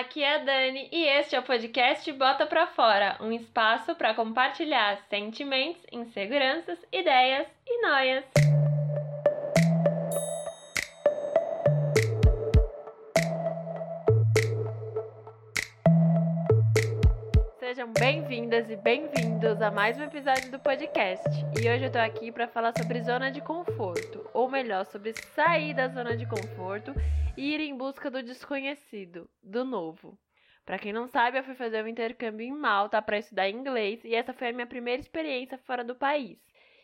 aqui é a Dani e este é o podcast Bota Pra Fora, um espaço para compartilhar sentimentos, inseguranças, ideias e noias. Bem-vindas e bem-vindos a mais um episódio do podcast. E hoje eu tô aqui para falar sobre zona de conforto, ou melhor, sobre sair da zona de conforto e ir em busca do desconhecido, do novo. Para quem não sabe, eu fui fazer um intercâmbio em Malta para estudar inglês e essa foi a minha primeira experiência fora do país.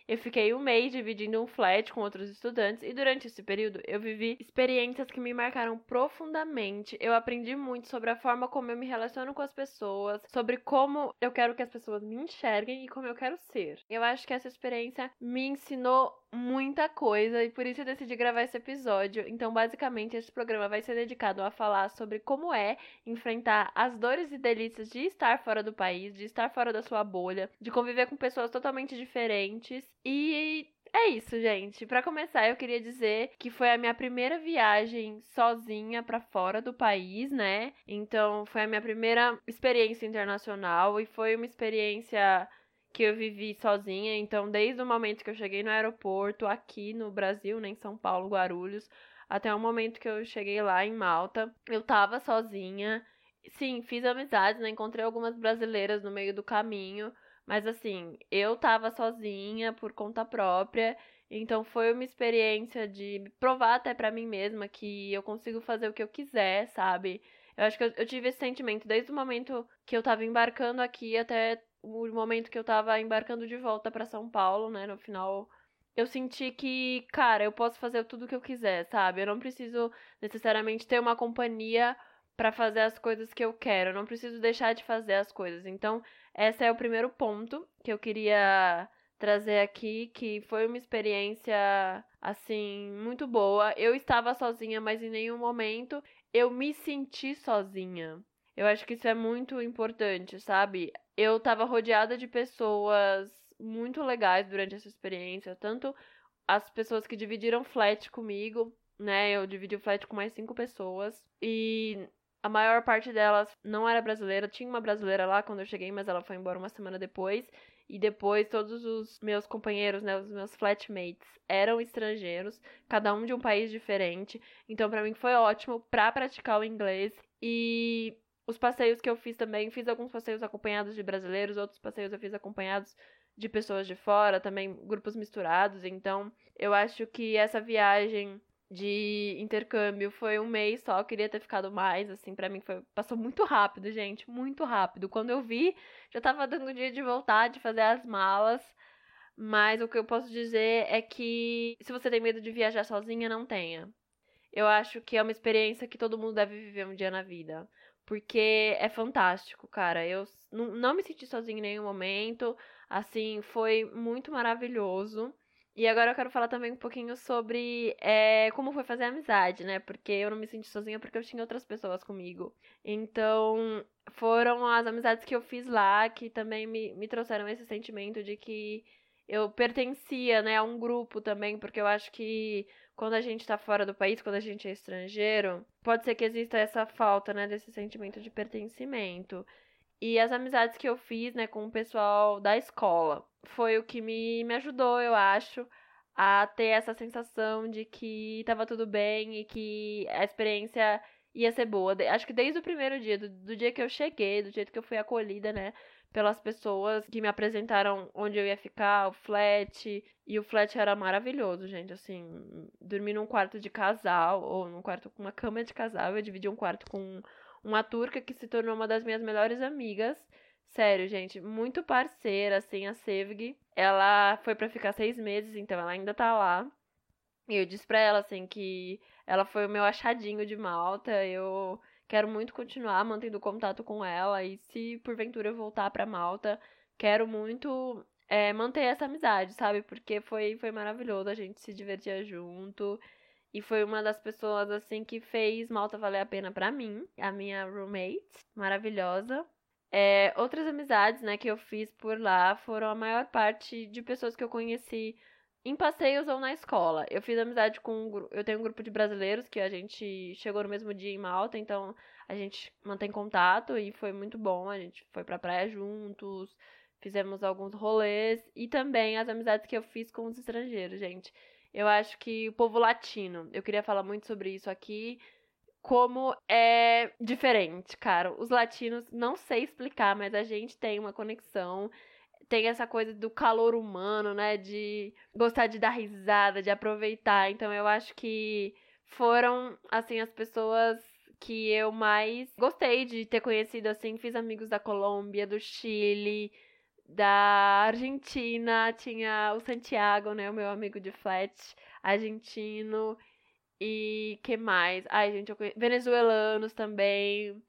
Eu fiquei um mês dividindo um flat com outros estudantes e durante esse período eu vivi experiências que me marcaram profundamente. Eu aprendi muito sobre a forma como eu me relaciono com as pessoas, sobre como eu quero que as pessoas me enxerguem e como eu quero ser. Eu acho que essa experiência me ensinou muita coisa e por isso eu decidi gravar esse episódio. Então, basicamente, esse programa vai ser dedicado a falar sobre como é enfrentar as dores e delícias de estar fora do país, de estar fora da sua bolha, de conviver com pessoas totalmente diferentes e é isso, gente. Para começar, eu queria dizer que foi a minha primeira viagem sozinha para fora do país, né? Então, foi a minha primeira experiência internacional e foi uma experiência que eu vivi sozinha. Então, desde o momento que eu cheguei no aeroporto, aqui no Brasil, né, em São Paulo, Guarulhos, até o momento que eu cheguei lá em Malta, eu tava sozinha. Sim, fiz amizades, né? Encontrei algumas brasileiras no meio do caminho, mas assim, eu tava sozinha por conta própria. Então foi uma experiência de provar até para mim mesma que eu consigo fazer o que eu quiser, sabe? Eu acho que eu, eu, tive esse sentimento desde o momento que eu tava embarcando aqui até o momento que eu tava embarcando de volta para São Paulo, né, no final, eu senti que, cara, eu posso fazer tudo o que eu quiser, sabe? Eu não preciso necessariamente ter uma companhia para fazer as coisas que eu quero, eu não preciso deixar de fazer as coisas. Então, esse é o primeiro ponto que eu queria trazer aqui, que foi uma experiência assim muito boa. Eu estava sozinha, mas em nenhum momento eu me senti sozinha. Eu acho que isso é muito importante, sabe? Eu tava rodeada de pessoas muito legais durante essa experiência, tanto as pessoas que dividiram flat comigo, né? Eu dividi o flat com mais cinco pessoas e a maior parte delas não era brasileira. Tinha uma brasileira lá quando eu cheguei, mas ela foi embora uma semana depois. E depois todos os meus companheiros, né, os meus flatmates, eram estrangeiros, cada um de um país diferente. Então para mim foi ótimo para praticar o inglês e os passeios que eu fiz também, fiz alguns passeios acompanhados de brasileiros, outros passeios eu fiz acompanhados de pessoas de fora, também grupos misturados. Então, eu acho que essa viagem de intercâmbio foi um mês só, eu queria ter ficado mais, assim, para mim foi passou muito rápido, gente, muito rápido. Quando eu vi, já tava dando dia de voltar, de fazer as malas. Mas o que eu posso dizer é que se você tem medo de viajar sozinha, não tenha. Eu acho que é uma experiência que todo mundo deve viver um dia na vida. Porque é fantástico, cara. Eu não me senti sozinha em nenhum momento. Assim, foi muito maravilhoso. E agora eu quero falar também um pouquinho sobre é, como foi fazer amizade, né? Porque eu não me senti sozinha porque eu tinha outras pessoas comigo. Então, foram as amizades que eu fiz lá que também me, me trouxeram esse sentimento de que eu pertencia, né, a um grupo também, porque eu acho que quando a gente está fora do país, quando a gente é estrangeiro, pode ser que exista essa falta, né, desse sentimento de pertencimento. E as amizades que eu fiz, né, com o pessoal da escola, foi o que me, me ajudou, eu acho, a ter essa sensação de que estava tudo bem e que a experiência ia ser boa. Acho que desde o primeiro dia, do, do dia que eu cheguei, do jeito que eu fui acolhida, né, pelas pessoas que me apresentaram onde eu ia ficar, o flat. E o flat era maravilhoso, gente. Assim, dormir num quarto de casal, ou num quarto com uma cama de casal. Eu dividi um quarto com uma turca que se tornou uma das minhas melhores amigas. Sério, gente, muito parceira, assim, a Sevg. Ela foi para ficar seis meses, então ela ainda tá lá. E eu disse pra ela, assim, que ela foi o meu achadinho de Malta. Eu Quero muito continuar mantendo contato com ela e se porventura eu voltar para Malta, quero muito é, manter essa amizade, sabe? Porque foi, foi maravilhoso, a gente se divertia junto. E foi uma das pessoas, assim, que fez Malta valer a pena para mim. A minha roommate, maravilhosa. É, outras amizades, né, que eu fiz por lá foram a maior parte de pessoas que eu conheci em passeios ou na escola. Eu fiz amizade com. Eu tenho um grupo de brasileiros que a gente chegou no mesmo dia em Malta, então a gente mantém contato e foi muito bom. A gente foi pra praia juntos, fizemos alguns rolês e também as amizades que eu fiz com os estrangeiros, gente. Eu acho que o povo latino, eu queria falar muito sobre isso aqui, como é diferente, cara. Os latinos, não sei explicar, mas a gente tem uma conexão tem essa coisa do calor humano, né? De gostar de dar risada, de aproveitar. Então eu acho que foram, assim, as pessoas que eu mais gostei de ter conhecido, assim. Fiz amigos da Colômbia, do Chile, da Argentina. Tinha o Santiago, né? O meu amigo de flat argentino. E que mais? Ai, gente, eu conheço... venezuelanos também.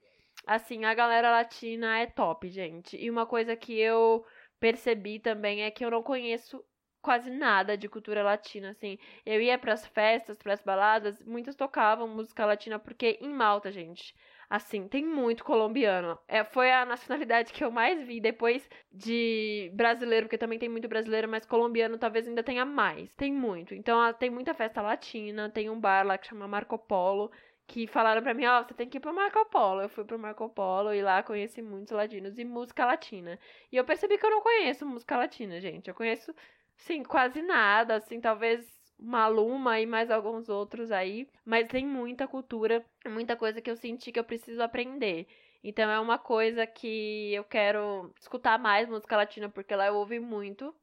Assim, a galera latina é top, gente. E uma coisa que eu percebi também é que eu não conheço quase nada de cultura latina, assim. Eu ia para as festas, para as baladas, muitos tocavam música latina porque em Malta, gente, assim, tem muito colombiano. É, foi a nacionalidade que eu mais vi depois de brasileiro, porque também tem muito brasileiro, mas colombiano talvez ainda tenha mais. Tem muito. Então, tem muita festa latina, tem um bar lá que chama Marco Polo, que falaram pra mim, ó, oh, você tem que ir pro Marco Polo. Eu fui pro Marco Polo e lá conheci muitos latinos e música latina. E eu percebi que eu não conheço música latina, gente. Eu conheço, sim, quase nada, assim, talvez Maluma e mais alguns outros aí, mas tem muita cultura, muita coisa que eu senti que eu preciso aprender. Então é uma coisa que eu quero escutar mais música latina, porque lá eu ouvi muito.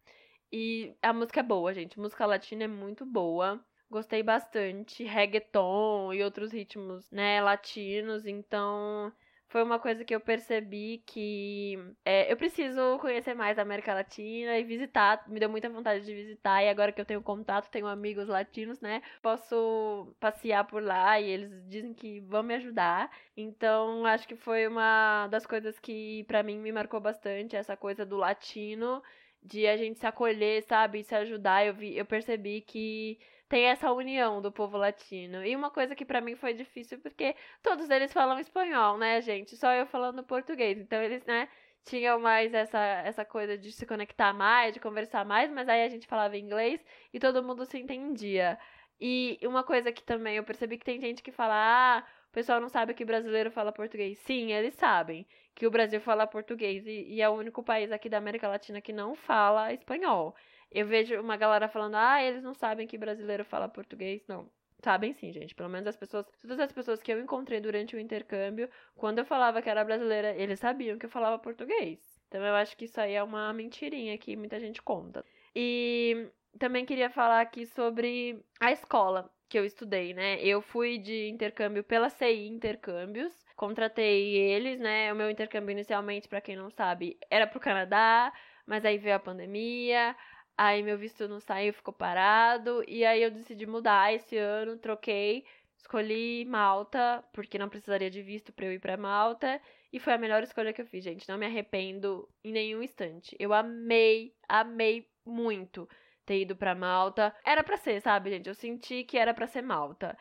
E a música é boa, gente. Música latina é muito boa. Gostei bastante. Reggaeton e outros ritmos, né, latinos. Então, foi uma coisa que eu percebi que é, eu preciso conhecer mais a América Latina e visitar. Me deu muita vontade de visitar. E agora que eu tenho contato, tenho amigos latinos, né? Posso passear por lá e eles dizem que vão me ajudar. Então, acho que foi uma das coisas que para mim me marcou bastante essa coisa do latino, de a gente se acolher, sabe? E se ajudar. Eu, vi, eu percebi que tem essa união do povo latino. E uma coisa que para mim foi difícil, porque todos eles falam espanhol, né, gente? Só eu falando português. Então eles, né, tinham mais essa, essa coisa de se conectar mais, de conversar mais, mas aí a gente falava inglês e todo mundo se entendia. E uma coisa que também eu percebi que tem gente que fala, ah, o pessoal não sabe que brasileiro fala português. Sim, eles sabem que o Brasil fala português e, e é o único país aqui da América Latina que não fala espanhol. Eu vejo uma galera falando, ah, eles não sabem que brasileiro fala português. Não. Sabem sim, gente. Pelo menos as pessoas. Todas as pessoas que eu encontrei durante o intercâmbio, quando eu falava que era brasileira, eles sabiam que eu falava português. Então eu acho que isso aí é uma mentirinha que muita gente conta. E também queria falar aqui sobre a escola que eu estudei, né? Eu fui de intercâmbio pela CI Intercâmbios, contratei eles, né? O meu intercâmbio inicialmente, para quem não sabe, era pro Canadá, mas aí veio a pandemia, Aí meu visto não saiu, ficou parado. E aí eu decidi mudar esse ano, troquei, escolhi Malta, porque não precisaria de visto para eu ir para Malta. E foi a melhor escolha que eu fiz, gente. Não me arrependo em nenhum instante. Eu amei, amei muito ter ido para Malta. Era para ser, sabe, gente? Eu senti que era para ser Malta.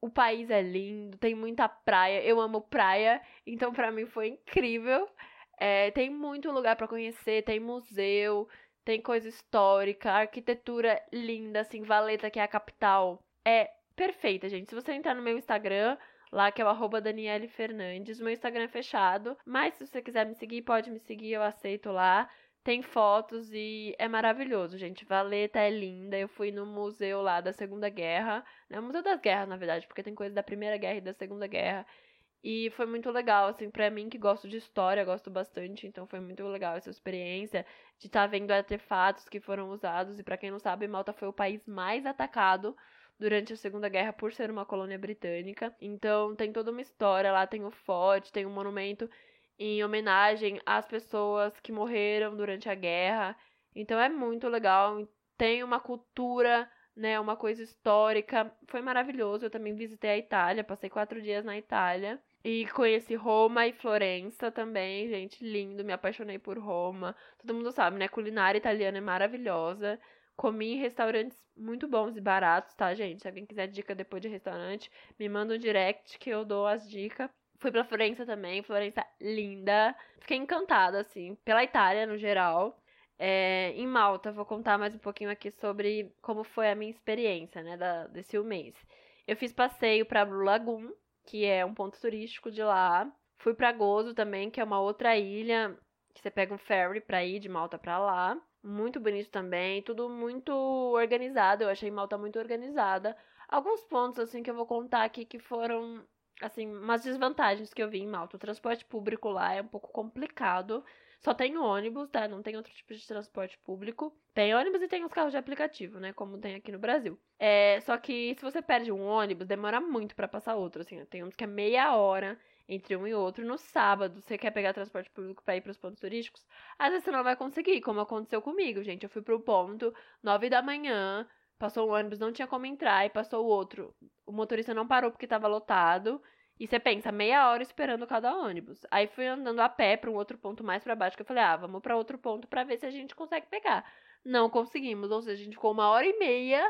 O país é lindo, tem muita praia. Eu amo praia, então para mim foi incrível. É, tem muito lugar para conhecer, tem museu, tem coisa histórica, arquitetura linda, assim, Valeta, que é a capital, é perfeita, gente. Se você entrar no meu Instagram, lá que é o arroba Daniele Fernandes, meu Instagram é fechado, mas se você quiser me seguir, pode me seguir, eu aceito lá. Tem fotos e é maravilhoso, gente. Valeta é linda. Eu fui no museu lá da Segunda Guerra, né? O Museu das Guerras, na verdade, porque tem coisa da Primeira Guerra e da Segunda Guerra. E foi muito legal, assim, pra mim que gosto de história, gosto bastante, então foi muito legal essa experiência de estar tá vendo artefatos que foram usados. E para quem não sabe, Malta foi o país mais atacado durante a Segunda Guerra por ser uma colônia britânica. Então tem toda uma história lá, tem o forte, tem um monumento em homenagem às pessoas que morreram durante a guerra. Então é muito legal, tem uma cultura né, uma coisa histórica. Foi maravilhoso. Eu também visitei a Itália, passei quatro dias na Itália. E conheci Roma e Florença também, gente, lindo, me apaixonei por Roma. Todo mundo sabe, né? Culinária italiana é maravilhosa. Comi em restaurantes muito bons e baratos, tá, gente? Se alguém quiser dica depois de restaurante, me manda um direct que eu dou as dicas. Fui pra Florença também, Florença linda. Fiquei encantada, assim, pela Itália no geral. É, em Malta, vou contar mais um pouquinho aqui sobre como foi a minha experiência, né, da, desse um mês. Eu fiz passeio para Blue Lagoon, que é um ponto turístico de lá. Fui para Gozo também, que é uma outra ilha que você pega um ferry para ir de Malta para lá. Muito bonito também, tudo muito organizado. Eu achei Malta muito organizada. Alguns pontos assim que eu vou contar aqui que foram assim, umas desvantagens que eu vi em Malta. O transporte público lá é um pouco complicado. Só tem ônibus, tá? Não tem outro tipo de transporte público. Tem ônibus e tem os carros de aplicativo, né? Como tem aqui no Brasil. É, só que se você perde um ônibus, demora muito para passar outro. Assim, tem uns que é meia hora entre um e outro. No sábado, você quer pegar transporte público para ir para os pontos turísticos, às vezes você não vai conseguir, como aconteceu comigo, gente. Eu fui pro ponto, nove da manhã, passou um ônibus, não tinha como entrar, e passou o outro. O motorista não parou porque estava lotado. E você pensa, meia hora esperando cada ônibus. Aí fui andando a pé para um outro ponto mais para baixo, que eu falei, ah, vamos para outro ponto para ver se a gente consegue pegar. Não conseguimos, ou seja, a gente ficou uma hora e meia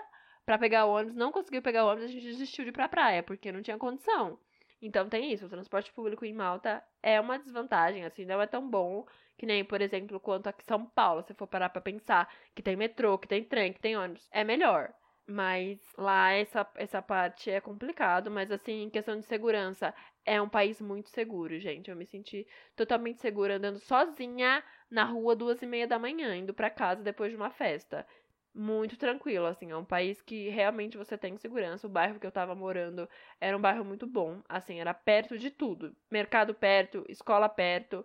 para pegar o ônibus, não conseguiu pegar o ônibus, a gente desistiu de ir pra praia, porque não tinha condição. Então tem isso, o transporte público em Malta é uma desvantagem, assim, não é tão bom que nem, por exemplo, quanto aqui em São Paulo, se for parar pra pensar que tem metrô, que tem trem, que tem ônibus. É melhor. Mas lá essa, essa parte é complicado, mas assim, em questão de segurança, é um país muito seguro, gente. Eu me senti totalmente segura andando sozinha na rua duas e meia da manhã, indo para casa depois de uma festa. Muito tranquilo, assim, é um país que realmente você tem segurança. O bairro que eu tava morando era um bairro muito bom, assim, era perto de tudo. Mercado perto, escola perto,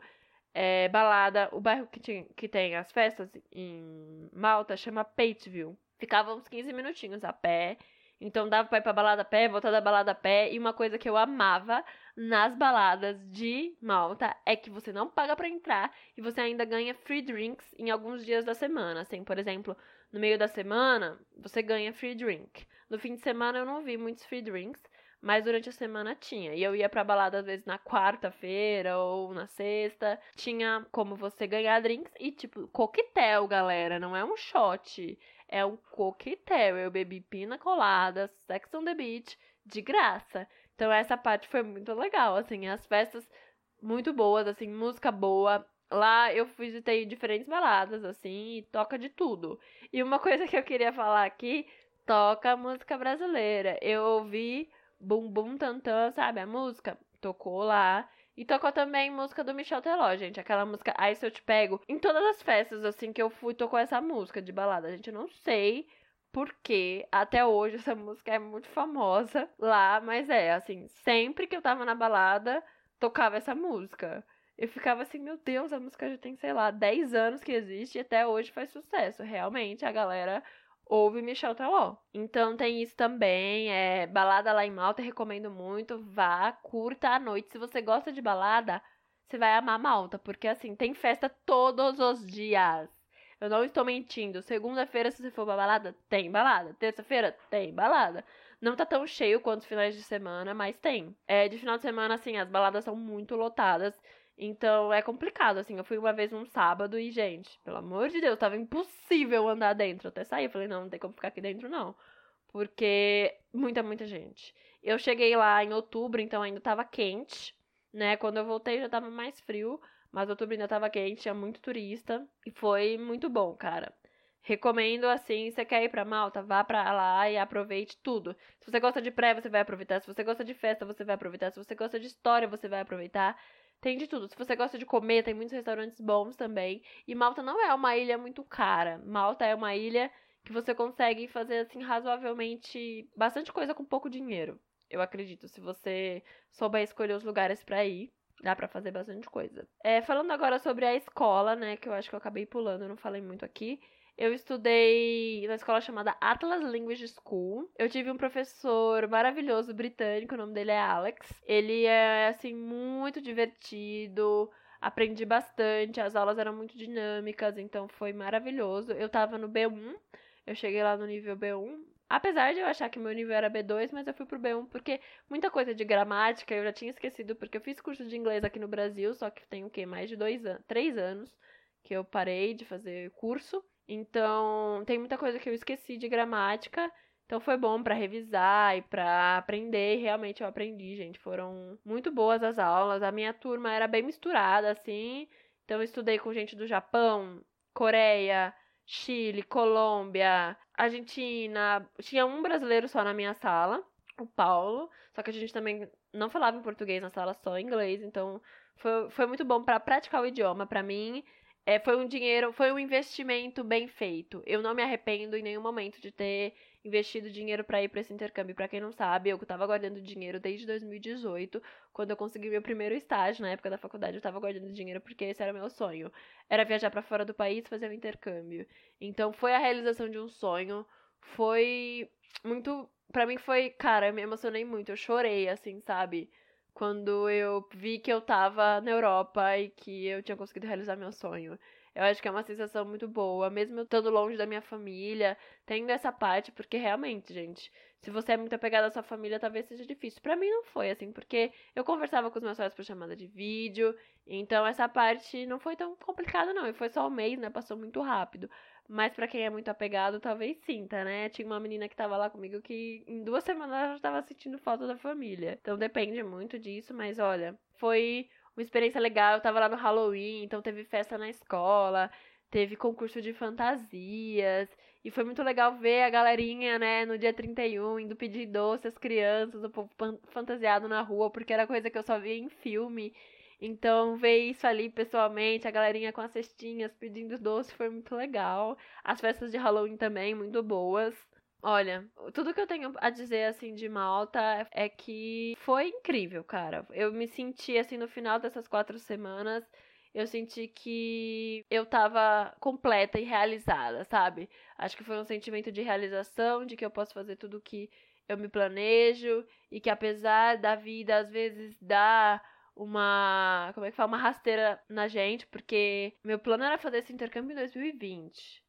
é, balada. O bairro que, tinha, que tem as festas em Malta chama Pateville. Ficava uns 15 minutinhos a pé. Então dava pra ir pra balada a pé, voltar da balada a pé. E uma coisa que eu amava nas baladas de Malta é que você não paga para entrar e você ainda ganha free drinks em alguns dias da semana. Assim, por exemplo, no meio da semana, você ganha free drink. No fim de semana eu não vi muitos free drinks, mas durante a semana tinha. E eu ia pra balada às vezes na quarta-feira ou na sexta. Tinha como você ganhar drinks e, tipo, coquetel, galera. Não é um shot é um coquetel. Eu bebi pina colada, Sex on the Beach, de graça. Então essa parte foi muito legal, assim, as festas muito boas, assim, música boa. Lá eu visitei diferentes baladas, assim, e toca de tudo. E uma coisa que eu queria falar aqui, toca música brasileira. Eu ouvi Bum Bum Tantan, sabe a música? Tocou lá. E tocou também música do Michel Teló, gente. Aquela música Ai Se Eu Te Pego. Em todas as festas, assim, que eu fui, tocou essa música de balada. Gente, eu não sei porque até hoje essa música é muito famosa lá, mas é, assim, sempre que eu tava na balada, tocava essa música. Eu ficava assim, meu Deus, a música já tem, sei lá, 10 anos que existe e até hoje faz sucesso. Realmente, a galera ouve Michel Teló. Então tem isso também, é balada lá em Malta, recomendo muito, vá, curta a noite. Se você gosta de balada, você vai amar Malta, porque assim, tem festa todos os dias. Eu não estou mentindo. Segunda-feira, se você for pra balada, tem balada. Terça-feira, tem balada. Não tá tão cheio quanto os finais de semana, mas tem. É, de final de semana, assim, as baladas são muito lotadas. Então é complicado, assim. Eu fui uma vez num sábado e, gente, pelo amor de Deus, tava impossível andar dentro. até. Eu falei, não, não tem como ficar aqui dentro, não. Porque muita, muita gente. Eu cheguei lá em outubro, então ainda tava quente, né? Quando eu voltei já tava mais frio. Mas outubro ainda tava quente, tinha muito turista. E foi muito bom, cara. Recomendo assim, você quer ir pra Malta, vá pra lá e aproveite tudo. Se você gosta de praia, você vai aproveitar. Se você gosta de festa, você vai aproveitar. Se você gosta de história, você vai aproveitar. Tem de tudo. Se você gosta de comer, tem muitos restaurantes bons também. E Malta não é uma ilha muito cara. Malta é uma ilha que você consegue fazer assim razoavelmente bastante coisa com pouco dinheiro. Eu acredito, se você souber escolher os lugares para ir, dá para fazer bastante coisa. É, falando agora sobre a escola, né, que eu acho que eu acabei pulando, não falei muito aqui. Eu estudei na escola chamada Atlas Language School. Eu tive um professor maravilhoso britânico, o nome dele é Alex. Ele é assim muito divertido, aprendi bastante, as aulas eram muito dinâmicas, então foi maravilhoso. Eu tava no B1, eu cheguei lá no nível B1. Apesar de eu achar que meu nível era B2, mas eu fui pro B1 porque muita coisa de gramática eu já tinha esquecido, porque eu fiz curso de inglês aqui no Brasil, só que tem o quê? Mais de dois anos, três anos que eu parei de fazer curso. Então, tem muita coisa que eu esqueci de gramática. Então foi bom para revisar e para aprender, e realmente eu aprendi, gente. Foram muito boas as aulas. A minha turma era bem misturada assim. Então eu estudei com gente do Japão, Coreia, Chile, Colômbia, Argentina. Tinha um brasileiro só na minha sala, o Paulo. Só que a gente também não falava em português na sala, só em inglês. Então foi, foi muito bom para praticar o idioma. para mim, é, foi um dinheiro, foi um investimento bem feito. Eu não me arrependo em nenhum momento de ter investido dinheiro para ir para esse intercâmbio. Para quem não sabe, eu estava guardando dinheiro desde 2018, quando eu consegui meu primeiro estágio na época da faculdade, eu estava guardando dinheiro porque esse era meu sonho. Era viajar para fora do país, fazer um intercâmbio. Então foi a realização de um sonho, foi muito, para mim foi, cara, eu me emocionei muito, eu chorei assim, sabe? Quando eu vi que eu tava na Europa e que eu tinha conseguido realizar meu sonho. Eu acho que é uma sensação muito boa, mesmo eu estando longe da minha família, tendo essa parte, porque realmente, gente, se você é muito apegado à sua família, talvez seja difícil. Para mim não foi assim, porque eu conversava com os meus pais por chamada de vídeo, então essa parte não foi tão complicada não, e foi só um mês, né? Passou muito rápido. Mas para quem é muito apegado, talvez sinta, né? Tinha uma menina que tava lá comigo que em duas semanas ela já tava sentindo falta da família. Então depende muito disso, mas olha, foi uma experiência legal. Eu tava lá no Halloween, então teve festa na escola, teve concurso de fantasias. E foi muito legal ver a galerinha, né, no dia 31, indo pedir doce às crianças, o povo fantasiado na rua, porque era coisa que eu só via em filme. Então, ver isso ali pessoalmente, a galerinha com as cestinhas pedindo doce, foi muito legal. As festas de Halloween também, muito boas. Olha, tudo que eu tenho a dizer assim de Malta é que foi incrível, cara. Eu me senti assim no final dessas quatro semanas, eu senti que eu tava completa e realizada, sabe? Acho que foi um sentimento de realização, de que eu posso fazer tudo que eu me planejo e que apesar da vida às vezes dar uma, como é que fala, uma rasteira na gente, porque meu plano era fazer esse intercâmbio em 2020.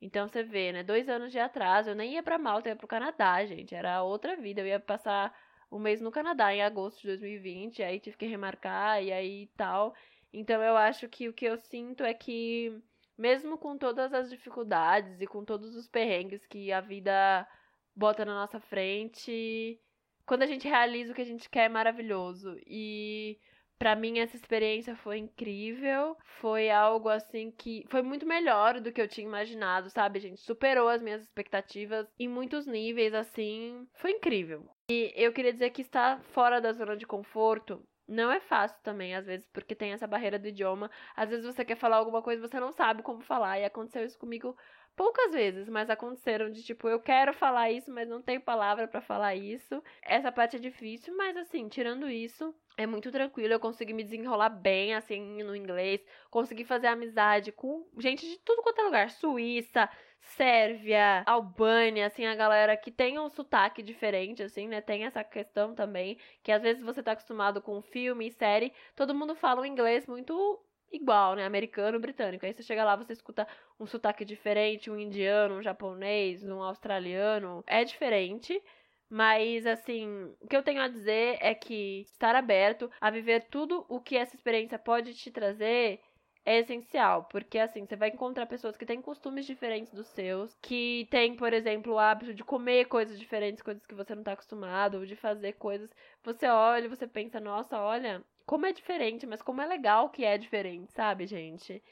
Então você vê, né? Dois anos de atraso, eu nem ia pra Malta, eu ia pro Canadá, gente. Era outra vida. Eu ia passar um mês no Canadá em agosto de 2020, aí tive que remarcar e aí tal. Então eu acho que o que eu sinto é que, mesmo com todas as dificuldades e com todos os perrengues que a vida bota na nossa frente, quando a gente realiza o que a gente quer é maravilhoso. E Pra mim, essa experiência foi incrível. Foi algo assim que foi muito melhor do que eu tinha imaginado, sabe, gente? Superou as minhas expectativas em muitos níveis, assim. Foi incrível. E eu queria dizer que estar fora da zona de conforto não é fácil também, às vezes, porque tem essa barreira do idioma. Às vezes você quer falar alguma coisa e você não sabe como falar. E aconteceu isso comigo poucas vezes, mas aconteceram de tipo, eu quero falar isso, mas não tenho palavra para falar isso. Essa parte é difícil, mas assim, tirando isso, é muito tranquilo, eu consegui me desenrolar bem, assim, no inglês. Consegui fazer amizade com gente de tudo quanto é lugar. Suíça, Sérvia, Albânia, assim, a galera que tem um sotaque diferente, assim, né? Tem essa questão também, que às vezes você tá acostumado com filme e série, todo mundo fala um inglês muito igual, né? Americano, britânico. Aí você chega lá, você escuta um sotaque diferente, um indiano, um japonês, um australiano. É diferente. Mas, assim, o que eu tenho a dizer é que estar aberto a viver tudo o que essa experiência pode te trazer é essencial, porque assim, você vai encontrar pessoas que têm costumes diferentes dos seus, que têm, por exemplo, o hábito de comer coisas diferentes, coisas que você não está acostumado, ou de fazer coisas. Você olha você pensa, nossa, olha, como é diferente, mas como é legal que é diferente, sabe, gente?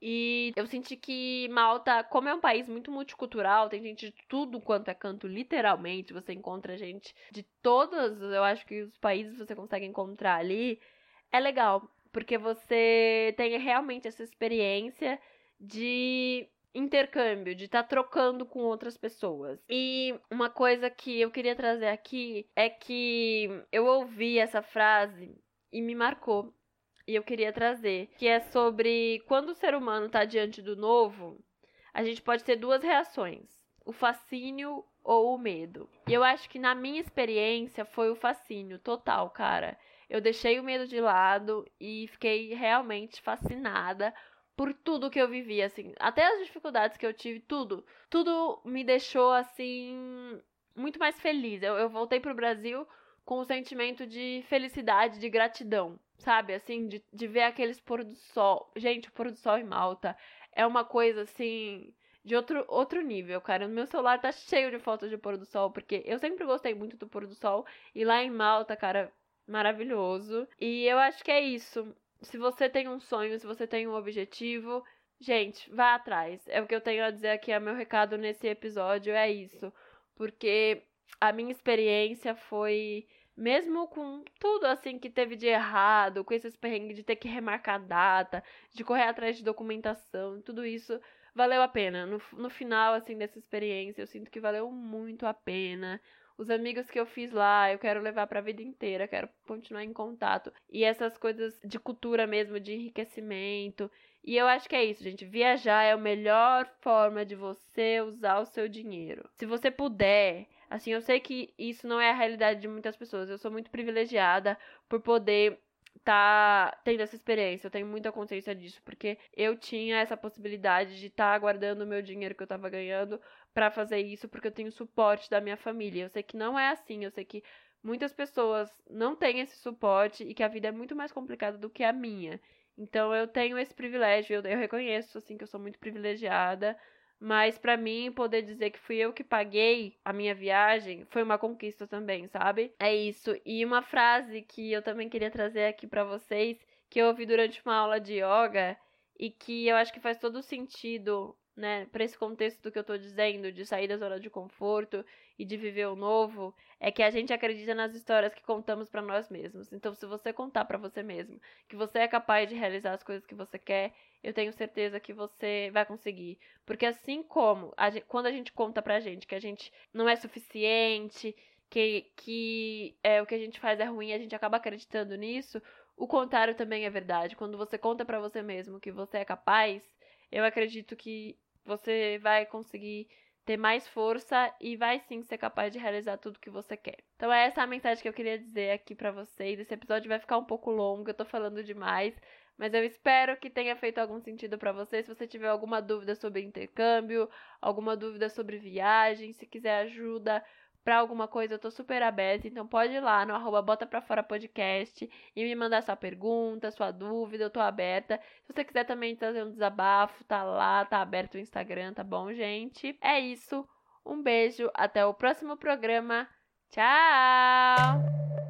E eu senti que Malta, como é um país muito multicultural, tem gente de tudo quanto é canto, literalmente. Você encontra gente de todos, eu acho que os países você consegue encontrar ali. É legal, porque você tem realmente essa experiência de intercâmbio, de estar tá trocando com outras pessoas. E uma coisa que eu queria trazer aqui é que eu ouvi essa frase e me marcou e eu queria trazer, que é sobre quando o ser humano está diante do novo, a gente pode ter duas reações: o fascínio ou o medo. E eu acho que na minha experiência foi o fascínio total, cara. Eu deixei o medo de lado e fiquei realmente fascinada por tudo que eu vivi, assim, até as dificuldades que eu tive, tudo, tudo me deixou assim muito mais feliz. Eu, eu voltei pro Brasil com o um sentimento de felicidade, de gratidão sabe? Assim, de, de ver aqueles pôr do sol. Gente, o pôr do sol em Malta é uma coisa assim. De outro, outro nível, cara. O meu celular tá cheio de fotos de pôr do sol, porque eu sempre gostei muito do pôr do sol. E lá em Malta, cara, maravilhoso. E eu acho que é isso. Se você tem um sonho, se você tem um objetivo, gente, vá atrás. É o que eu tenho a dizer aqui, é meu recado nesse episódio, é isso. Porque a minha experiência foi mesmo com tudo assim que teve de errado, com esses perrengues de ter que remarcar data, de correr atrás de documentação, tudo isso valeu a pena. No, no final, assim, dessa experiência, eu sinto que valeu muito a pena. Os amigos que eu fiz lá, eu quero levar para a vida inteira, quero continuar em contato. E essas coisas de cultura mesmo, de enriquecimento. E eu acho que é isso, gente. Viajar é a melhor forma de você usar o seu dinheiro. Se você puder, assim, eu sei que isso não é a realidade de muitas pessoas. Eu sou muito privilegiada por poder tá tendo essa experiência. Eu tenho muita consciência disso, porque eu tinha essa possibilidade de estar tá guardando o meu dinheiro que eu tava ganhando para fazer isso, porque eu tenho suporte da minha família. Eu sei que não é assim, eu sei que muitas pessoas não têm esse suporte e que a vida é muito mais complicada do que a minha. Então eu tenho esse privilégio, eu, eu reconheço assim que eu sou muito privilegiada mas para mim, poder dizer que fui eu que paguei a minha viagem foi uma conquista também, sabe? É isso. E uma frase que eu também queria trazer aqui para vocês, que eu ouvi durante uma aula de yoga e que eu acho que faz todo sentido né, para esse contexto do que eu tô dizendo, de sair da zona de conforto e de viver o novo, é que a gente acredita nas histórias que contamos para nós mesmos. Então, se você contar para você mesmo que você é capaz de realizar as coisas que você quer, eu tenho certeza que você vai conseguir. Porque assim como a gente, quando a gente conta pra gente que a gente não é suficiente, que, que é, o que a gente faz é ruim, a gente acaba acreditando nisso, o contrário também é verdade. Quando você conta para você mesmo que você é capaz, eu acredito que você vai conseguir ter mais força e vai sim ser capaz de realizar tudo que você quer. Então é essa a mensagem que eu queria dizer aqui para vocês. Esse episódio vai ficar um pouco longo, eu tô falando demais, mas eu espero que tenha feito algum sentido para vocês. Se você tiver alguma dúvida sobre intercâmbio, alguma dúvida sobre viagem, se quiser ajuda, pra alguma coisa, eu tô super aberta. Então pode ir lá no arroba Bota Pra Fora Podcast e me mandar sua pergunta, sua dúvida, eu tô aberta. Se você quiser também trazer um desabafo, tá lá, tá aberto o Instagram, tá bom, gente? É isso. Um beijo, até o próximo programa. Tchau!